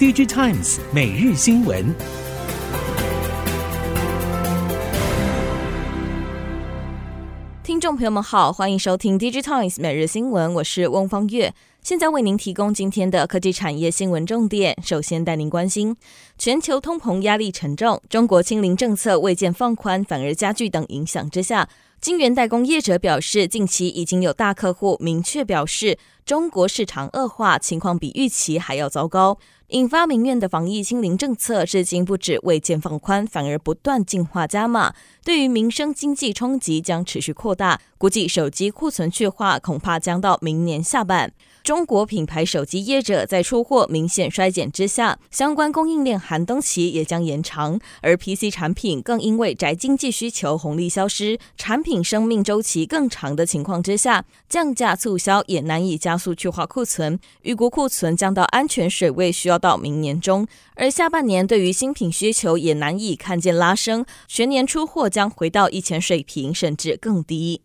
DigiTimes 每日新闻。听众朋友们好，欢迎收听 DigiTimes 每日新闻，我是翁方月。现在为您提供今天的科技产业新闻重点。首先带您关心，全球通膨压力沉重，中国清零政策未见放宽，反而加剧等影响之下，晶圆代工业者表示，近期已经有大客户明确表示，中国市场恶化情况比预期还要糟糕。引发民怨的防疫清零政策，至今不止未见放宽，反而不断进化加码，对于民生经济冲击将持续扩大。估计手机库存去化恐怕将到明年下半。中国品牌手机业者在出货明显衰减之下，相关供应链寒冬期也将延长，而 PC 产品更因为宅经济需求红利消失，产品生命周期更长的情况之下，降价促销也难以加速去化库存，预估库存降到安全水位需要到明年中，而下半年对于新品需求也难以看见拉升，全年出货将回到以前水平，甚至更低。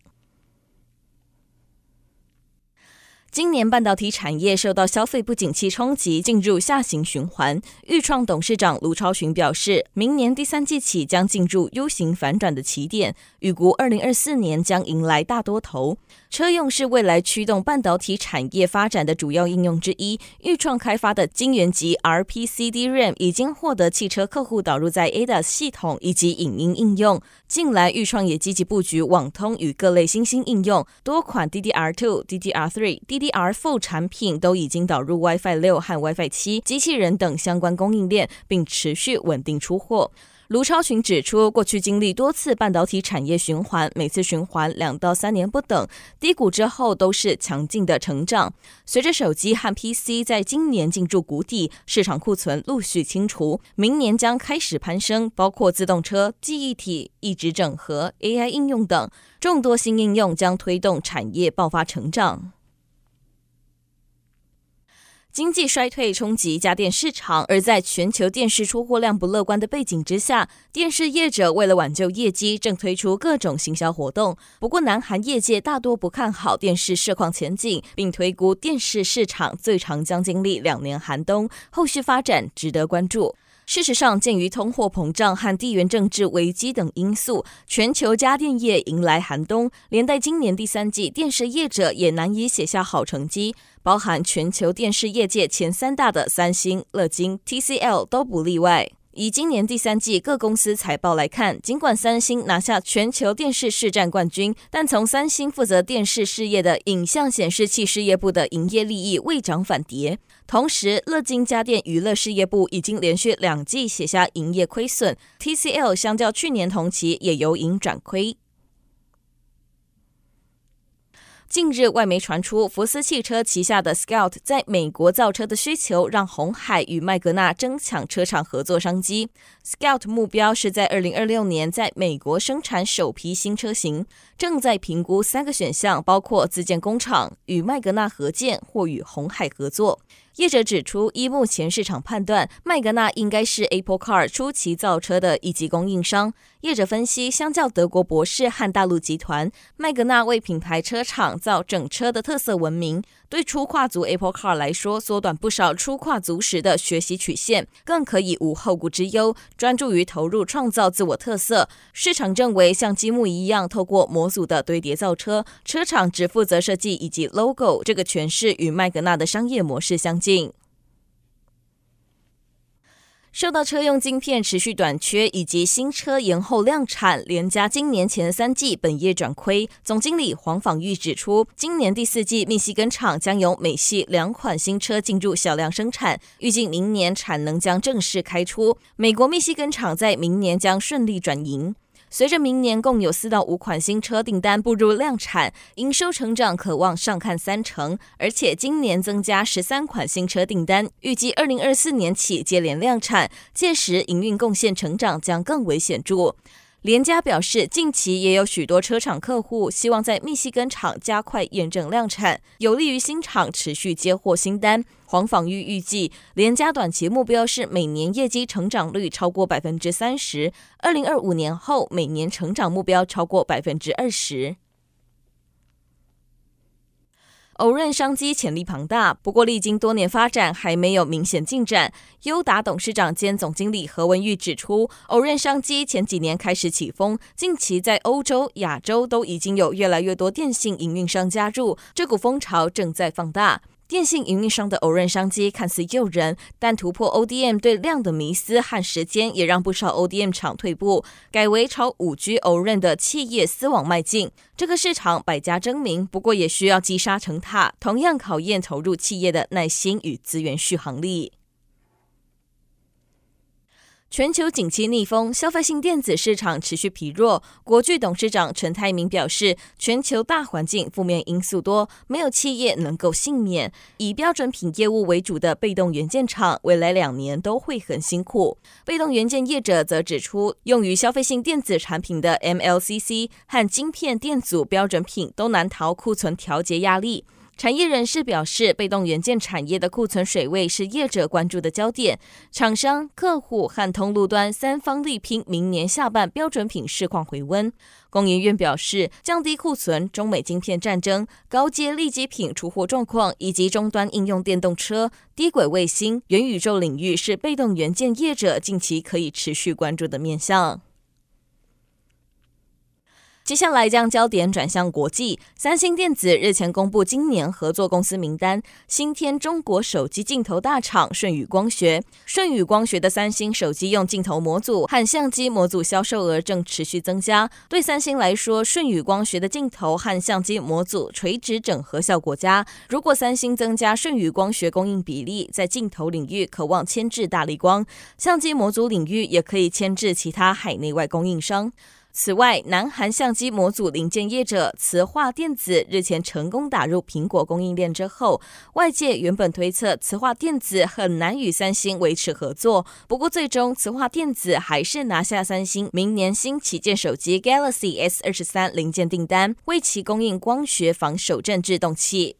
今年半导体产业受到消费不景气冲击，进入下行循环。钰创董事长卢超群表示，明年第三季起将进入 U 型反转的起点，预估二零二四年将迎来大多头。车用是未来驱动半导体产业发展的主要应用之一。钰创开发的晶圆级 RPC DRAM 已经获得汽车客户导入在 ADAS 系统以及影音应用。近来，钰创也积极布局网通与各类新兴应用，多款 DDR2、DDR3、DDR DDR4 产品都已经导入 WiFi 六和 WiFi 七机器人等相关供应链，并持续稳定出货。卢超群指出，过去经历多次半导体产业循环，每次循环两到三年不等，低谷之后都是强劲的成长。随着手机和 PC 在今年进入谷底，市场库存陆续清除，明年将开始攀升，包括自动车、记忆体、异质整合、AI 应用等众多新应用将推动产业爆发成长。经济衰退冲击家电市场，而在全球电视出货量不乐观的背景之下，电视业者为了挽救业绩，正推出各种行销活动。不过，南韩业界大多不看好电视市况前景，并推估电视市场最长将经历两年寒冬，后续发展值得关注。事实上，鉴于通货膨胀和地缘政治危机等因素，全球家电业迎来寒冬，连带今年第三季电视业者也难以写下好成绩，包含全球电视业界前三大的三星、乐金、TCL 都不例外。以今年第三季各公司财报来看，尽管三星拿下全球电视市占冠军，但从三星负责电视事业的影像显示器事业部的营业利益未涨反跌。同时，乐金家电娱乐事业部已经连续两季写下营业亏损，TCL 相较去年同期也由盈转亏。近日，外媒传出福斯汽车旗下的 Scout 在美国造车的需求，让红海与麦格纳争抢车厂合作商机。Scout 目标是在二零二六年在美国生产首批新车型，正在评估三个选项，包括自建工厂、与麦格纳合建或与红海合作。业者指出，依目前市场判断，麦格纳应该是 Apple Car 初期造车的一级供应商。业者分析，相较德国博士和大陆集团，麦格纳为品牌车厂造整车的特色闻名。对初跨足 Apple Car 来说，缩短不少初跨足时的学习曲线，更可以无后顾之忧，专注于投入创造自我特色。市场认为，像积木一样，透过模组的堆叠造车，车厂只负责设计以及 logo，这个诠释与麦格纳的商业模式相近。受到车用晶片持续短缺以及新车延后量产，联嘉今年前三季本业转亏。总经理黄访玉指出，今年第四季密西根厂将有美系两款新车进入小量生产，预计明年产能将正式开出。美国密西根厂在明年将顺利转盈。随着明年共有四到五款新车订单步入量产，营收成长可望上看三成，而且今年增加十三款新车订单，预计二零二四年起接连量产，届时营运贡献成长将更为显著。联家表示，近期也有许多车厂客户希望在密西根厂加快验证量产，有利于新厂持续接获新单。黄昉玉预计，联家短期目标是每年业绩成长率超过百分之三十，二零二五年后每年成长目标超过百分之二十。欧润商机潜力庞大，不过历经多年发展还没有明显进展。优达董事长兼总经理何文玉指出，欧润商机前几年开始起风，近期在欧洲、亚洲都已经有越来越多电信营运商加入，这股风潮正在放大。电信营运商的偶然商机看似诱人，但突破 ODM 对量的迷思和时间，也让不少 ODM 厂退步，改为朝 5G 偶然的企业丝网迈进。这个市场百家争鸣，不过也需要积沙成塔，同样考验投入企业的耐心与资源续航力。全球景气逆风，消费性电子市场持续疲弱。国巨董事长陈泰明表示，全球大环境负面因素多，没有企业能够幸免。以标准品业务为主的被动元件厂，未来两年都会很辛苦。被动元件业者则指出，用于消费性电子产品的 MLCC 和晶片电阻标准品都难逃库存调节压力。产业人士表示，被动元件产业的库存水位是业者关注的焦点，厂商、客户和通路端三方力拼，明年下半标准品市况回温。工研院表示，降低库存、中美晶片战争、高阶利基品出货状况以及终端应用电动车、低轨卫星、元宇宙领域是被动元件业者近期可以持续关注的面向。接下来将焦点转向国际。三星电子日前公布今年合作公司名单，新添中国手机镜头大厂舜宇光学。舜宇光学的三星手机用镜头模组和相机模组销售额正持续增加。对三星来说，舜宇光学的镜头和相机模组垂直整合效果佳。如果三星增加舜宇光学供应比例，在镜头领域可望牵制大力光，相机模组领域也可以牵制其他海内外供应商。此外，南韩相机模组零件业者磁化电子日前成功打入苹果供应链之后，外界原本推测磁化电子很难与三星维持合作。不过，最终磁化电子还是拿下三星明年新旗舰手机 Galaxy S 二十三零件订单，为其供应光学防手震制动器。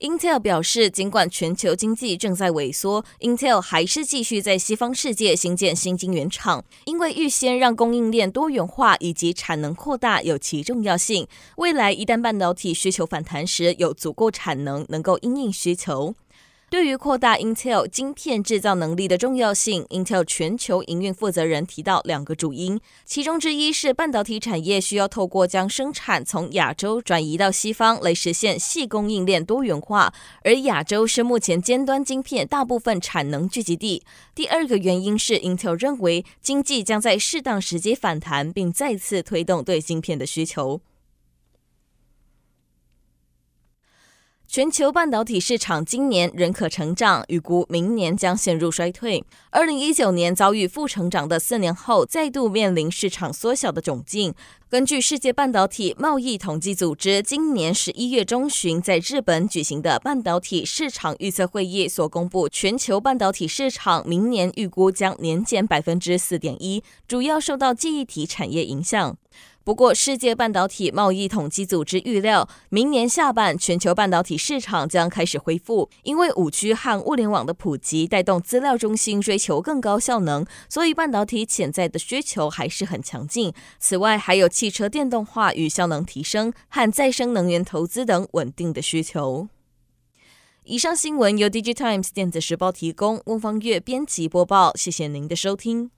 Intel 表示，尽管全球经济正在萎缩，Intel 还是继续在西方世界新建新晶圆厂，因为预先让供应链多元化以及产能扩大有其重要性。未来一旦半导体需求反弹时，有足够产能能够应应需求。对于扩大 Intel 晶片制造能力的重要性，Intel 全球营运负责人提到两个主因，其中之一是半导体产业需要透过将生产从亚洲转移到西方来实现细供应链多元化，而亚洲是目前尖端晶片大部分产能聚集地。第二个原因是 Intel 认为经济将在适当时机反弹，并再次推动对晶片的需求。全球半导体市场今年仍可成长，预估明年将陷入衰退。二零一九年遭遇负成长的四年后，再度面临市场缩小的窘境。根据世界半导体贸易统计组织今年十一月中旬在日本举行的半导体市场预测会议所公布，全球半导体市场明年预估将年减百分之四点一，主要受到记忆体产业影响。不过，世界半导体贸易统计组织预料，明年下半全球半导体市场将开始恢复，因为五 G 和物联网的普及带动资料中心追求更高效能，所以半导体潜在的需求还是很强劲。此外，还有汽车电动化与效能提升和再生能源投资等稳定的需求。以上新闻由 DigiTimes 电子时报提供，翁方月编辑播报，谢谢您的收听。